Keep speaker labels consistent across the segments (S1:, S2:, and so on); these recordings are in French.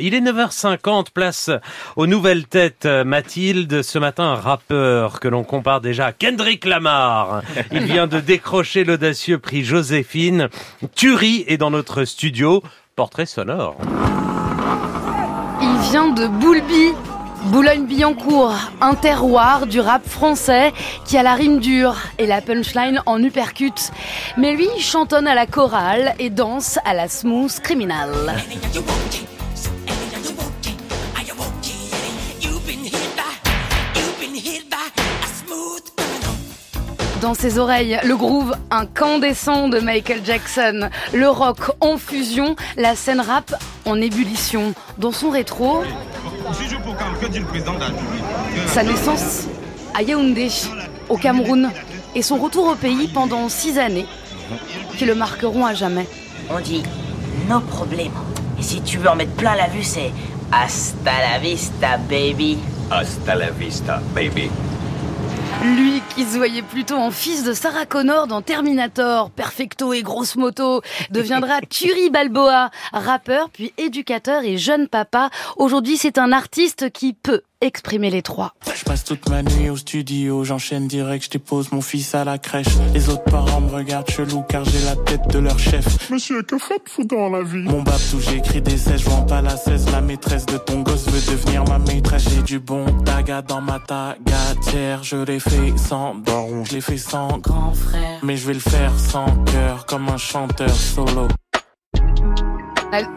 S1: Il est 9h50, place aux nouvelles têtes. Mathilde, ce matin, rappeur que l'on compare déjà à Kendrick Lamar. Il vient de décrocher l'audacieux prix Joséphine. Turi est dans notre studio. Portrait sonore.
S2: Il vient de Boulby, Boulogne-Billancourt, un terroir du rap français qui a la rime dure et la punchline en uppercut. Mais lui, il chantonne à la chorale et danse à la smooth criminal. Dans ses oreilles, le groove incandescent de Michael Jackson, le rock en fusion, la scène rap en ébullition. Dans son rétro, sa naissance à Yaoundé, au Cameroun, et son retour au pays pendant six années, qui le marqueront à jamais.
S3: On dit no problème. Et si tu veux en mettre plein la vue, c'est hasta la vista, baby.
S4: Hasta la vista, baby.
S2: Lui qui se voyait plutôt en fils de Sarah Connor dans Terminator, Perfecto et Grosse Moto, deviendra Turi Balboa, rappeur puis éducateur et jeune papa. Aujourd'hui, c'est un artiste qui peut exprimer les trois.
S5: Je passe toute ma nuit au studio, j'enchaîne direct, je dépose mon fils à la crèche. Les autres parents me regardent chelou car j'ai la tête de leur chef.
S6: Monsieur, que faites-vous dans la vie?
S5: Mon babtou, j'ai écrit des 16, je pas la 16. La maîtresse de ton gosse veut devenir ma maîtresse. J'ai du bon taga dans ma tagatière. Je l'ai fait sans baron, je l'ai fait sans grand frère. Mais je vais le faire sans cœur, comme un chanteur solo.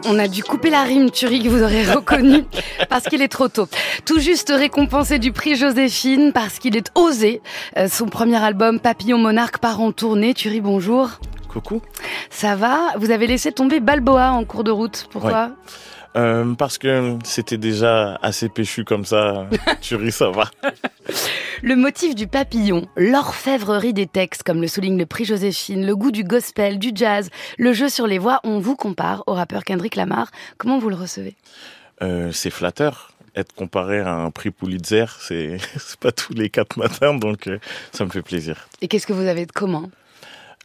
S2: On a dû couper la rime, Turi, que vous aurez reconnu, parce qu'il est trop tôt. Tout juste récompensé du prix Joséphine, parce qu'il est osé. Euh, son premier album, Papillon Monarque, part en tournée. Turi, bonjour.
S7: Coucou.
S2: Ça va? Vous avez laissé tomber Balboa en cours de route. Pourquoi
S7: euh, Parce que c'était déjà assez péchu comme ça. Turi, ça va.
S2: Le motif du papillon, l'orfèvrerie des textes, comme le souligne le prix Joséphine, le goût du gospel, du jazz, le jeu sur les voix, on vous compare au rappeur Kendrick Lamar. Comment vous le recevez?
S7: Euh, C'est flatteur. Être comparé à un prix Pulitzer, c'est pas tous les quatre matins, donc euh, ça me fait plaisir.
S2: Et qu'est-ce que vous avez de commun?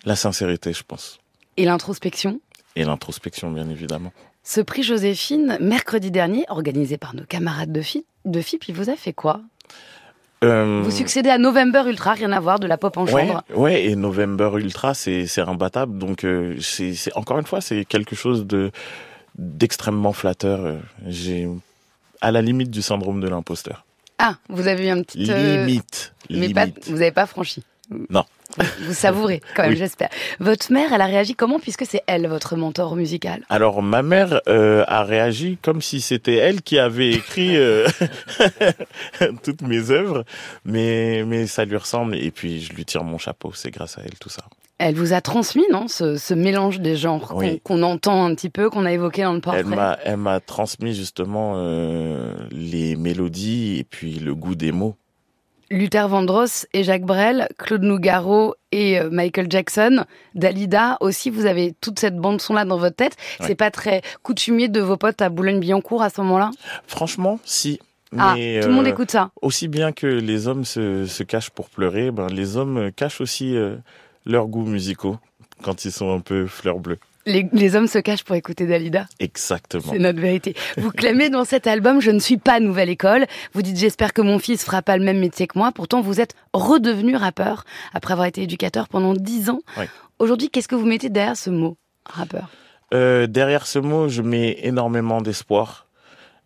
S7: La sincérité, je pense.
S2: Et l'introspection?
S7: Et l'introspection, bien évidemment.
S2: Ce prix Joséphine, mercredi dernier, organisé par nos camarades de FIP, de FIP il vous a fait quoi?
S7: Euh...
S2: Vous succédez à November Ultra, rien à voir, de la pop en chambre.
S7: Ouais, et November Ultra, c'est imbattable. Donc, euh, c'est encore une fois, c'est quelque chose de d'extrêmement flatteur. J'ai à la limite du syndrome de l'imposteur.
S2: Ah, vous avez eu un petit
S7: limite,
S2: mais
S7: limite.
S2: Pas, vous n'avez pas franchi.
S7: Non.
S2: Vous savourez quand même,
S7: Oui.
S2: j'espère. Votre mère, elle a réagi comment puisque c'est elle votre mentor musical?
S7: Alors ma mère euh, a réagi comme si c'était elle qui avait écrit euh, toutes mes œuvres, mais mais ça lui ressemble et puis je lui tire mon chapeau, c'est grâce à elle tout ça.
S2: Elle vous a transmis, non, ce, ce mélange des genres qu'on
S7: Oui.
S2: qu'on entend un petit peu, qu'on a évoqué dans le portrait?
S7: Elle m'a elle m'a transmis justement euh, les mélodies et puis le goût des mots.
S2: Luther Vandross et Jacques Brel, Claude Nougaro et euh, Michael Jackson, Dalida aussi, vous avez toute cette bande son là dans votre tête.
S7: Ouais.
S2: C'est pas très coutumier de vos potes à Boulogne-Billancourt à ce moment-là?
S7: Franchement, si.
S2: Ah,
S7: Mais,
S2: tout le monde
S7: euh,
S2: écoute ça.
S7: Aussi bien que les hommes se, se cachent pour pleurer, ben les hommes cachent aussi euh, leurs goûts musicaux quand ils sont un peu fleurs bleues.
S2: Les, les hommes se cachent pour écouter Dalida.
S7: Exactement.
S2: C'est notre vérité. Vous clamez dans cet album Je ne suis pas nouvelle école. Vous dites J'espère que mon fils fera pas le même métier que moi. Pourtant, vous êtes redevenu rappeur après avoir été éducateur pendant dix ans.
S7: Oui.
S2: Aujourd'hui, qu'est-ce que vous mettez derrière ce mot, rappeur?
S7: Euh, derrière ce mot, je mets énormément d'espoir.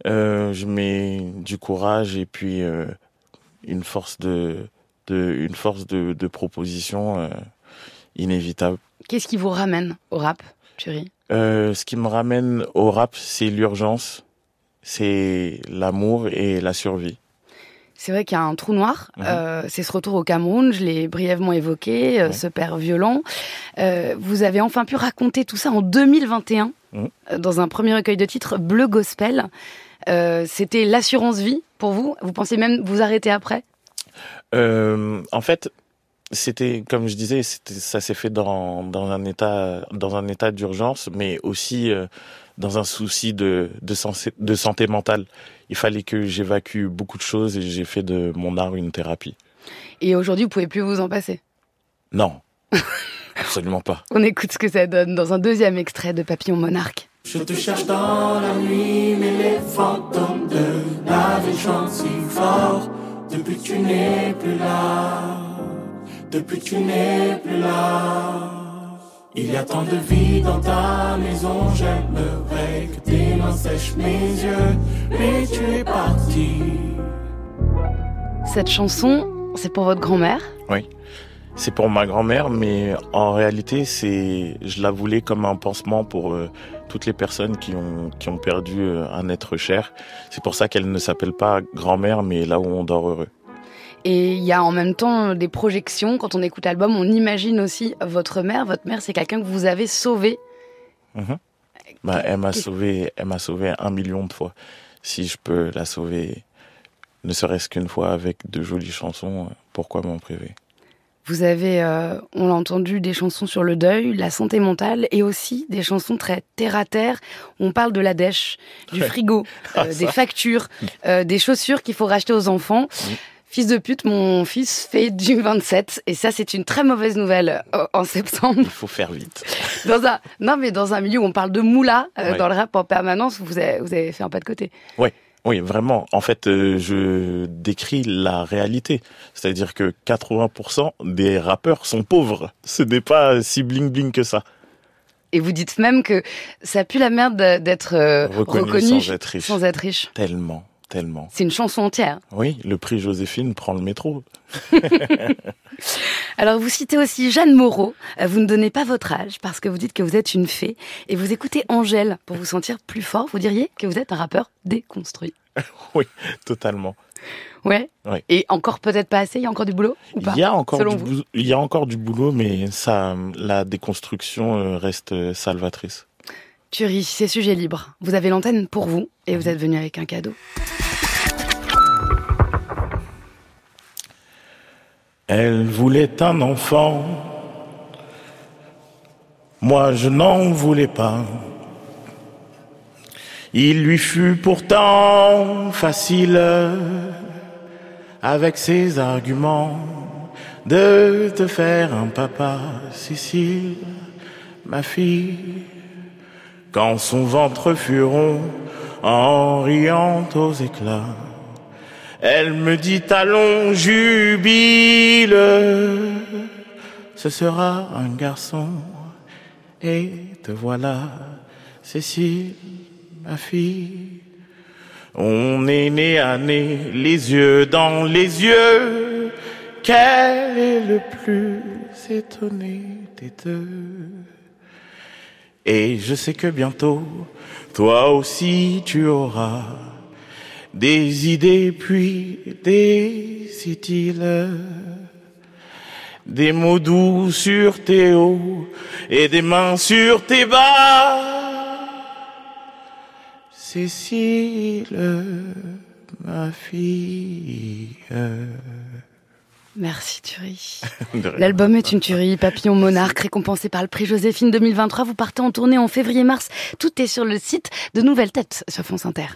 S7: Euh, je mets du courage et puis euh, une force de, de une force de, de proposition inévitable.
S2: Qu'est-ce qui vous ramène au rap,
S7: Euh, ce qui me ramène au rap, c'est l'urgence, c'est l'amour et la survie.
S2: C'est vrai qu'il y a un trou noir.
S7: Mhm.
S2: Euh, c'est ce retour au Cameroun, je l'ai brièvement évoqué, euh, ce père violent. Euh, vous avez enfin pu raconter tout ça en 2021
S7: Mhm.
S2: dans un premier recueil de titres, Bleu Gospel. C'était l'assurance vie pour vous Vous pensez même vous arrêter après?
S7: En fait, c'était comme je disais, ça s'est fait dans dans un état dans un état d'urgence, mais aussi euh, dans un souci de de, sensé- de santé mentale. Il fallait que j'évacue beaucoup de choses et j'ai fait de mon art une thérapie.
S2: Et aujourd'hui, vous pouvez plus vous en passer?
S7: Non, absolument pas.
S2: On écoute ce que ça donne dans un deuxième extrait de Papillon Monarque.
S5: Je te cherche dans la nuit, mais les fantômes de la vie chantent si fort. Depuis que tu n'es plus là, depuis que tu n'es plus là. Il y a tant de vie dans ta maison, j'aimerais que tes mains sèchent mes yeux, mais tu es parti.
S2: Cette chanson, c'est pour votre grand-mère?
S7: Oui. C'est pour ma grand-mère, mais en réalité, c'est, je la voulais comme un pansement pour euh, toutes les personnes qui ont, qui ont perdu euh, un être cher. C'est pour ça qu'elle ne s'appelle pas grand-mère, mais là où on dort heureux.
S2: Et il y a en même temps des projections. Quand on écoute l'album, on imagine aussi votre mère. Votre mère, c'est quelqu'un que vous avez sauvé.
S7: Mhm. Bah, elle m'a sauvé, elle m'a sauvé un million de fois. Si je peux la sauver, ne serait-ce qu'une fois avec de jolies chansons, pourquoi m'en priver?
S2: Vous avez, euh, on l'a entendu, des chansons sur le deuil, la santé mentale, et aussi des chansons très terre à terre. On parle de la dèche, du
S7: Ouais.
S2: frigo, euh,
S7: Ah,
S2: des
S7: ça.
S2: factures, euh, des chaussures qu'il faut racheter aux enfants.
S7: Oui.
S2: Fils de pute, mon fils fait du 27, et ça c'est une très mauvaise nouvelle euh, en septembre.
S7: Il faut faire vite.
S2: Dans un, non mais dans un milieu où on parle de moula, euh,
S7: Ouais.
S2: dans le rap en permanence, vous avez, vous avez fait un pas de côté.
S7: Oui, vraiment. En fait, euh, je décris la réalité. C'est-à-dire que 80% des rappeurs sont pauvres. Ce n'est pas si bling bling que ça.
S2: Et vous dites même que ça pue la merde d'être
S7: Reconnu,
S2: reconnu
S7: sans être riche.
S2: sans être riche.
S7: Tellement, tellement.
S2: C'est une chanson entière.
S7: Oui, le prix Joséphine prend le métro.
S2: Alors vous citez aussi Jeanne Moreau. Euh, Vous ne donnez pas votre âge parce que vous dites que vous êtes une fée et vous écoutez Angèle pour vous sentir plus fort. Vous diriez que vous êtes un rappeur déconstruit.
S7: Totalement.
S2: Ouais.
S7: Ouais.
S2: Et encore peut-être pas assez. Il y a encore du boulot ou pas
S7: Il y a encore
S2: selon
S7: du
S2: vous
S7: boulot, il y a encore du boulot, mais ça, la déconstruction euh, reste salvatrice.
S2: Thury, c'est sujet libre. Vous avez l'antenne pour vous et vous êtes venu avec un cadeau.
S7: Elle voulait un enfant. Moi, je n'en voulais pas. Il lui fut pourtant facile, avec ses arguments, de te faire un papa, Cécile, ma fille. Quand son ventre fut rond, en riant aux éclats, elle me dit allons jubile, ce sera un garçon. Et te voilà, Cécile, ma fille. On est né à nez, les yeux dans les yeux. Quel est le plus étonné des deux? Et je sais que bientôt, toi aussi tu auras des idées puis des idylles, des mots doux sur tes hauts et des mains sur tes bas. Cécile, ma fille.
S2: Merci Thury. L'album est une tuerie, Papillon Monarque, récompensé par le prix Joséphine 2023. Vous partez en tournée en février-mars. Tout est sur le site de Nouvelle Tête sur France Inter.